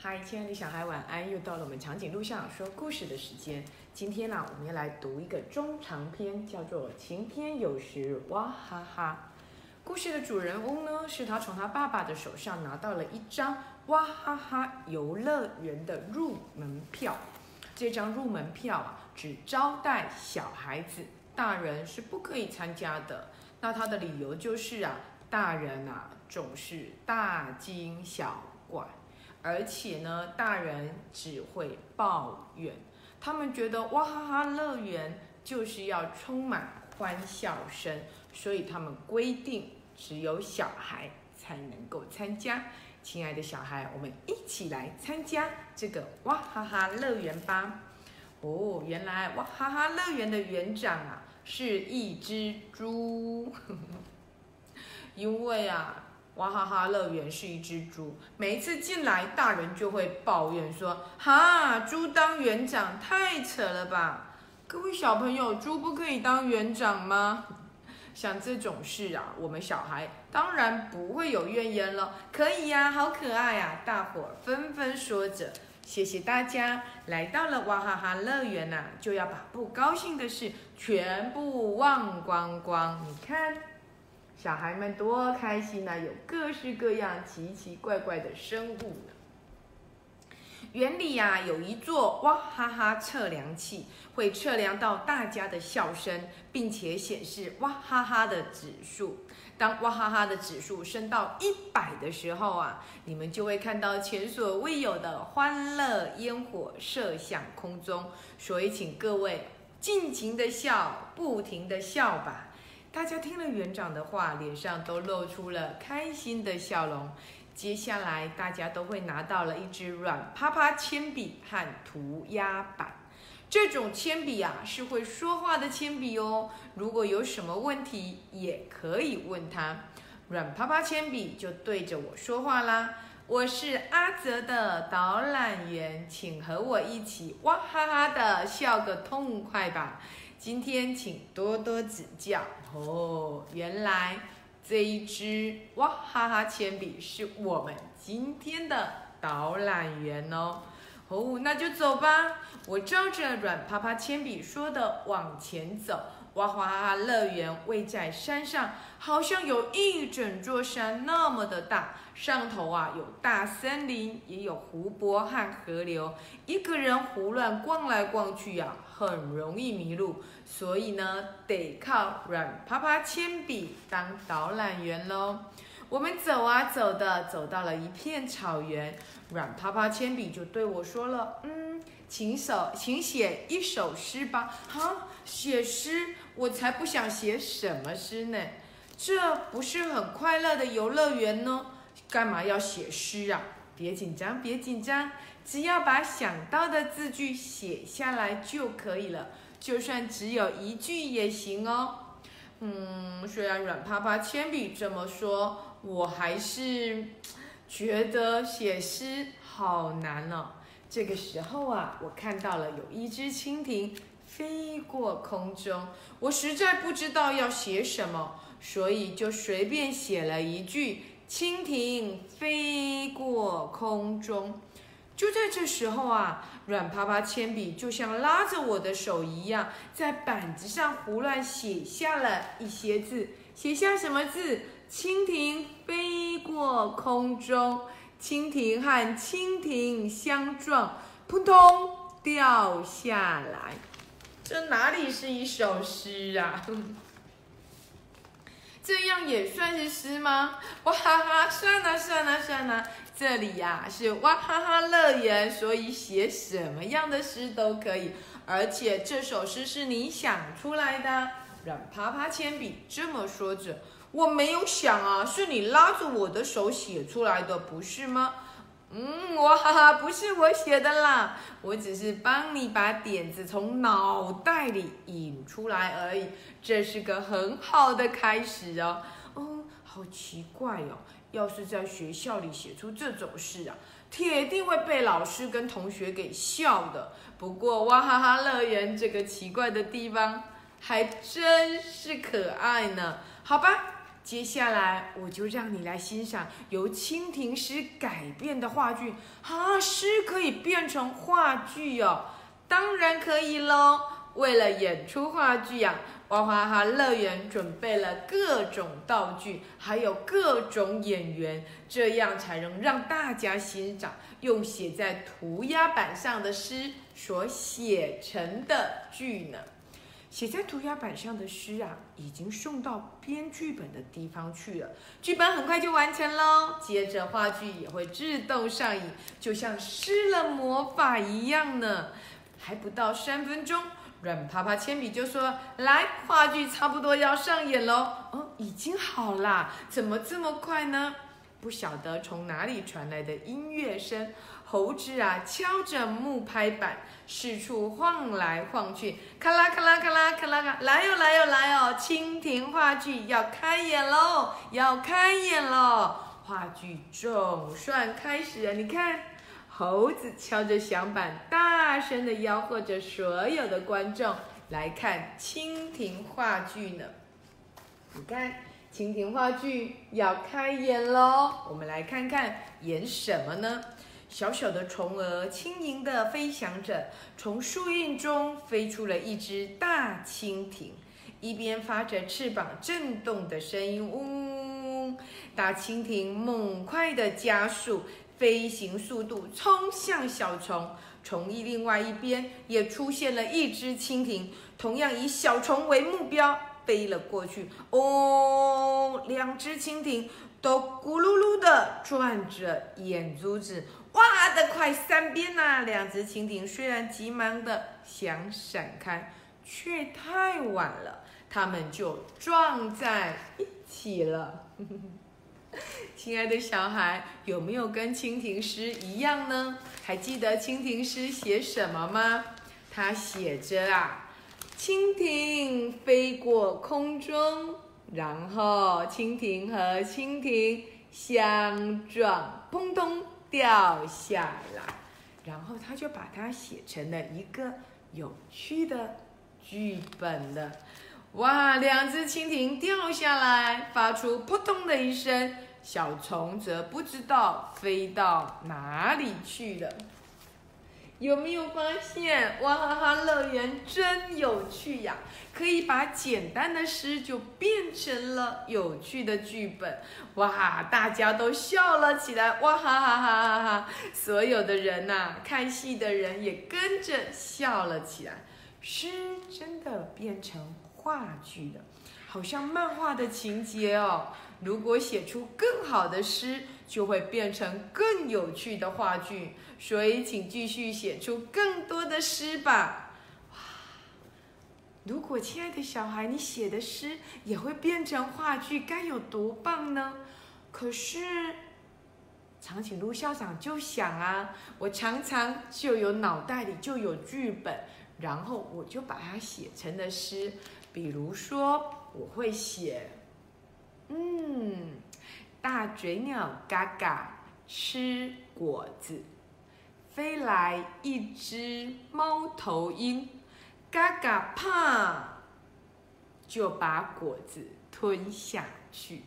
嗨，亲爱的小孩，晚安！又到了我们长颈鹿上说故事的时间。今天呢、我们要来读一个中长篇，叫做《晴天有时哇哈哈》。故事的主人翁呢，是他从他爸爸的手上拿到了一张哇哈哈游乐园的入门票。这张入门票啊，只招待小孩子，大人是不可以参加的。那他的理由就是啊，大人啊总是大惊小怪。而且呢，大人只会抱怨，他们觉得哇哈哈乐园就是要充满欢笑声，所以他们规定只有小孩才能够参加。亲爱的小孩，我们一起来参加这个哇哈哈乐园吧！哦，原来哇哈哈乐园的园长啊是一只猪，因为啊。娃哈哈乐园是一只猪，每一次进来，大人就会抱怨说：“哈，猪当园长太扯了吧！”各位小朋友，猪不可以当园长吗？像这种事啊，我们小孩当然不会有怨言了。可以呀、好可爱呀、大伙纷纷说着。谢谢大家，来到了娃哈哈乐园呐、就要把不高兴的事全部忘光光。你看。小孩们多开心呐、有各式各样奇奇怪怪的生物呢。园里呀、有一座哇哈哈测量器，会测量到大家的笑声，并且显示哇哈哈的指数。当哇哈哈的指数升到一百的时候啊，你们就会看到前所未有的欢乐烟火射向空中。所以，请各位尽情的笑，不停的笑吧。大家听了园长的话，脸上都露出了开心的笑容。接下来，大家都会拿到了一支软趴趴铅笔和涂鸦板。这种铅笔啊，是会说话的铅笔哦。如果有什么问题，也可以问他。软趴趴铅笔就对着我说话啦。我是阿泽的导览员，请和我一起哇哈哈的笑个痛快吧。今天请多多指教哦。原来这一支哇哈哈铅笔是我们今天的导览员哦。哦，那就走吧。我照着软趴趴铅笔说的往前走。哇哈哈乐园位在山上，好像有一整座山那么的大。上头啊有大森林，也有湖泊和河流。一个人胡乱逛来逛去呀、很容易迷路。所以呢，得靠软趴趴铅笔当导览员喽。我们走啊走的，走到了一片草原，软趴趴铅笔就对我说了：“嗯，请手，请写一首诗吧。”啊，写诗？我才不想写什么诗呢！这不是很快乐的游乐园呢？干嘛要写诗啊？别紧张，别紧张，只要把想到的字句写下来就可以了，就算只有一句也行哦。嗯，虽然软趴趴铅笔这么说，我还是觉得写诗好难哦。这个时候啊，我看到了有一只蜻蜓飞过空中，我实在不知道要写什么，所以就随便写了一句“蜻蜓飞过空中”。就在这时候啊，软趴趴铅笔就像拉着我的手一样，在板子上胡乱写下了一些字。写下什么字？蜻蜓飞过空中，蜻蜓和蜻蜓相撞，扑通掉下来。这哪里是一首诗啊？这样也算是诗吗？哇哈哈，算了算了算了，这里呀、是哇哈哈乐园，所以写什么样的诗都可以，而且这首诗是你想出来的。软趴趴铅笔这么说着，我没有想啊，是你拉着我的手写出来的，不是吗？嗯，哇哈哈，不是我写的啦，我只是帮你把点子从脑袋里引出来而已，这是个很好的开始哦。哦，好奇怪哦，要是在学校里写出这种事啊，铁定会被老师跟同学给笑的。不过哇哈哈乐园这个奇怪的地方还真是可爱呢。好吧。接下来我就让你来欣赏由蜻蜓诗改编的话剧。啊，诗可以变成话剧哦？当然可以喽！为了演出话剧呀。娃哈哈乐园准备了各种道具，还有各种演员，这样才能让大家欣赏用写在涂鸦板上的诗所写成的剧呢。写在涂鸦板上的诗啊，已经送到编剧本的地方去了，剧本很快就完成喽。接着话剧也会自动上映，就像施了魔法一样呢。还不到三分钟。软趴趴铅笔就说：“来，话剧差不多要上演喽。”哦，已经好啦，怎么这么快呢？不晓得从哪里传来的音乐声，猴子啊敲着木拍板，四处晃来晃去，咔啦咔啦咔啦咔啦咔，来哟来哟来哟！蜻蜓话剧要开演喽，要开演喽！话剧总算开始了，你看。猴子敲着响板，大声地吆喝着所有的观众来看蜻蜓话剧呢。你看，蜻蜓话剧要开演喽！我们来看看演什么呢？小小的虫儿轻盈地飞翔着，从树荫中飞出了一只大蜻蜓，一边发着翅膀震动的声音，嗡！大蜻蜓猛快地加速。飞行速度冲向小虫，虫翼另外一边也出现了一只蜻蜓，同样以小虫为目标飞了过去。哦，两只蜻蜓都咕噜噜的转着眼珠子，哇的快三边呐！两只蜻蜓虽然急忙的想闪开，却太晚了，它们就撞在一起了。亲爱的小孩，有没有跟蜻蜓诗一样呢？还记得蜻蜓诗写什么吗？它写着啊，蜻蜓飞过空中，然后蜻蜓和蜻蜓相撞，砰咚掉下来，然后他就把它写成了一个有趣的剧本了。哇，两只蜻蜓掉下来，发出扑通的一声。小虫则不知道飞到哪里去了。有没有发现，哇哈哈乐园真有趣呀！可以把简单的诗就变成了有趣的剧本，哇，大家都笑了起来，哇哈哈哈哈哈！所有的人呐，看戏的人也跟着笑了起来。诗真的变成话剧了，好像漫画的情节哦。如果写出更好的诗，就会变成更有趣的话剧。所以，请继续写出更多的诗吧。哇！如果亲爱的小孩，你写的诗也会变成话剧，该有多棒呢？可是，长颈鹿校长就想啊，我常常就有脑袋里就有剧本，然后我就把它写成了诗。比如说，我会写。嗯，大嘴鸟嘎嘎吃果子，飞来一只猫头鹰，嘎嘎怕就把果子吞下去，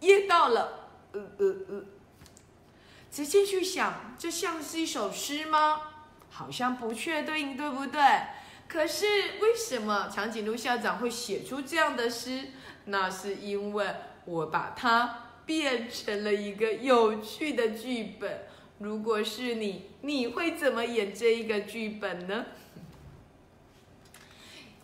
噎到了，呃呃呃。仔细去想，这像是一首诗吗？好像不确定，对不对？可是为什么长颈鹿校长会写出这样的诗？那是因为我把它变成了一个有趣的剧本。如果是你，你会怎么演这一个剧本呢？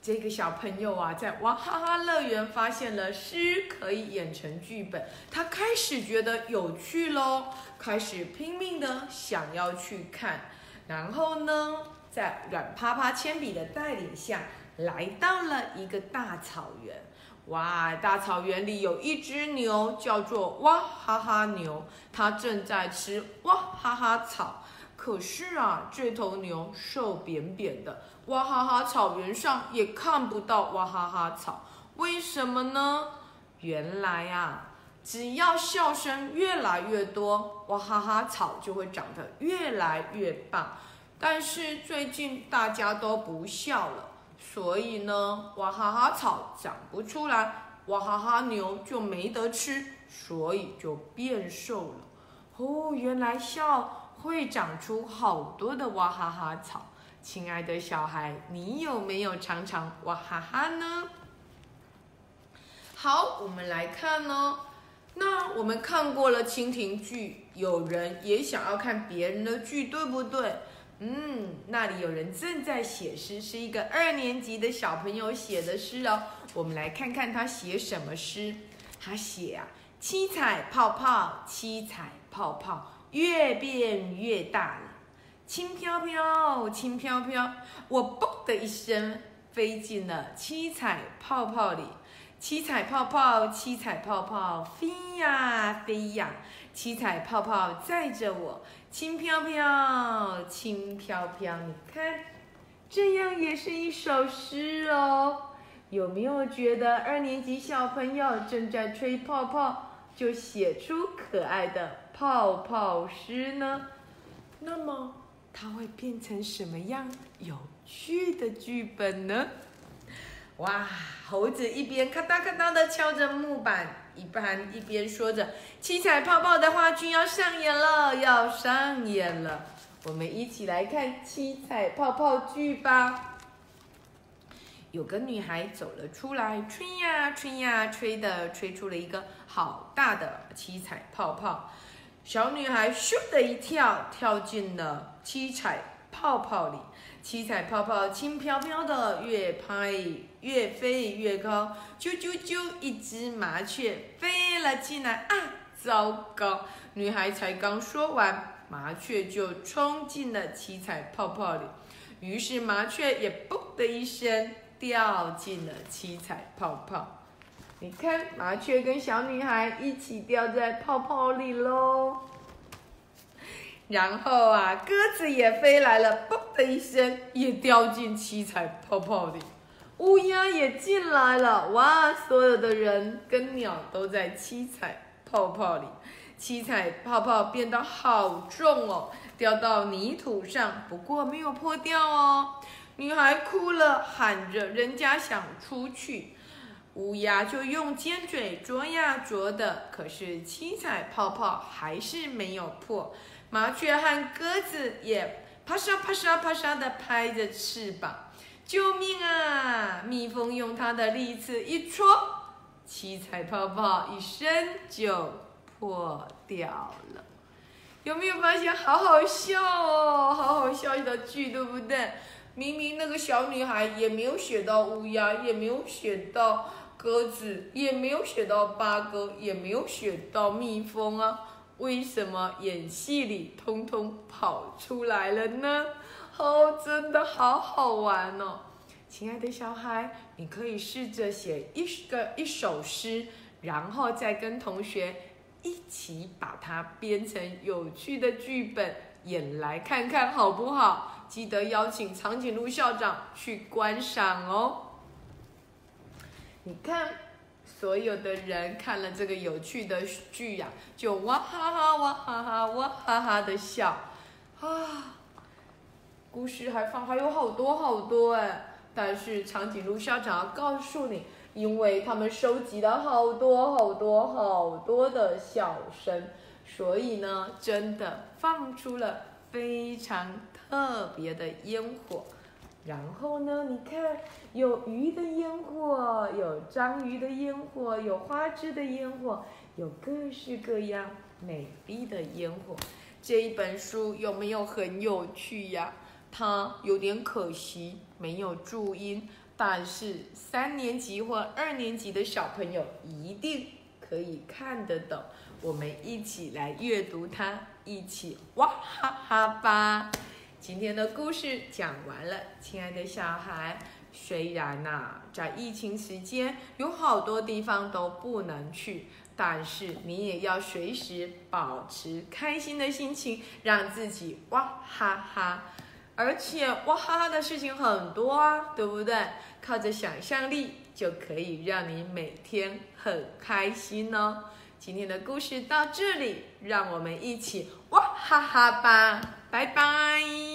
这个小朋友啊，在娃哈哈乐园发现了诗可以演成剧本，他开始觉得有趣喽，开始拼命的想要去看。然后呢，在软趴趴铅笔的带领下，来到了一个大草原。哇！大草原里有一只牛，叫做哇哈哈牛，它正在吃哇哈哈草。可是啊，这头牛瘦扁扁的，哇哈哈草原上也看不到哇哈哈草。为什么呢？原来啊，只要笑声越来越多，哇哈哈草就会长得越来越棒。但是最近大家都不笑了。所以呢，哇哈哈草长不出来，哇哈哈牛就没得吃，所以就变瘦了。哦，原来笑会长出好多的哇哈哈草。亲爱的小孩，你有没有尝尝哇哈哈呢？好，我们来看哦。那我们看过了蜻蜓剧，有人也想要看别人的剧，对不对？嗯，那里有人正在写诗，是一个二年级的小朋友写的诗哦。我们来看看他写什么诗。他写啊，七彩泡泡，七彩泡泡，越变越大了。轻飘飘，轻飘飘，我嘣的一声飞进了七彩泡泡里。七彩泡泡，七彩泡泡，飞呀飞呀，七彩泡泡载着我，轻飘飘，轻飘飘。你看，这样也是一首诗哦。有没有觉得二年级小朋友正在吹泡泡，就写出可爱的泡泡诗呢？那么。它会变成什么样有趣的剧本呢？哇，猴子一边咔嗒咔嗒的敲着木板，一般一边说着：“七彩泡泡的话剧要上演了，要上演了！”我们一起来看七彩泡泡剧吧。有个女孩走了出来，吹呀吹呀吹的，吹出了一个好大的七彩泡泡。小女孩咻的一跳，跳进了七彩泡泡里。七彩泡泡轻飘飘的，越拍越飞越高。啾啾啾，一只麻雀飞了进来。啊，糟糕！女孩才刚说完，麻雀就冲进了七彩泡泡里。于是麻雀也嘣的一声掉进了七彩泡泡。你看，麻雀跟小女孩一起掉在泡泡里喽。然后啊，鸽子也飞来了，嘣的一声，也掉进七彩泡泡里。乌鸦也进来了，哇！所有的人跟鸟都在七彩泡泡里。七彩泡泡变得好重哦，掉到泥土上，不过没有破掉哦。女孩哭了，喊着：“人家想出去。”乌鸦就用尖嘴啄呀啄的，可是七彩泡泡还是没有破。麻雀和鸽子也啪嚓啪嚓啪嚓的拍着翅膀，救命啊！蜜蜂用它的利刺一戳，七彩泡泡一声就破掉了。有没有发现好好笑哦？好好笑的剧，对不对？明明那个小女孩也没有写到乌鸦，也没有写到。鸽子也没有写到八哥，也没有写到蜜蜂啊，为什么演戏里通通跑出来了呢？哦，真的好好玩哦！亲爱的小孩，你可以试着写一个一首诗，然后再跟同学一起把它编成有趣的剧本演来看看好不好？记得邀请长颈鹿校长去观赏哦。你看，所有的人看了这个有趣的剧呀，就哇哈哈哇哈哈哇哈哈的笑，啊，故事还放还有好多好多哎，但是长颈鹿校长要告诉你，因为他们收集了好多好多好多的笑声，所以呢，真的放出了非常特别的烟火。然后呢？你看，有鱼的烟火，有章鱼的烟火，有花枝的烟火，有各式各样美丽的烟火。这一本书有没有很有趣呀？它有点可惜没有注音，但是三年级或二年级的小朋友一定可以看得懂。我们一起来阅读它，一起哇哈哈吧！今天的故事讲完了，亲爱的小孩。虽然呐，在疫情时间有好多地方都不能去，但是你也要随时保持开心的心情，让自己哇哈哈。而且哇哈哈的事情很多啊，对不对？靠着想象力就可以让你每天很开心哦。今天的故事到这里，让我们一起哇哈哈吧，拜拜。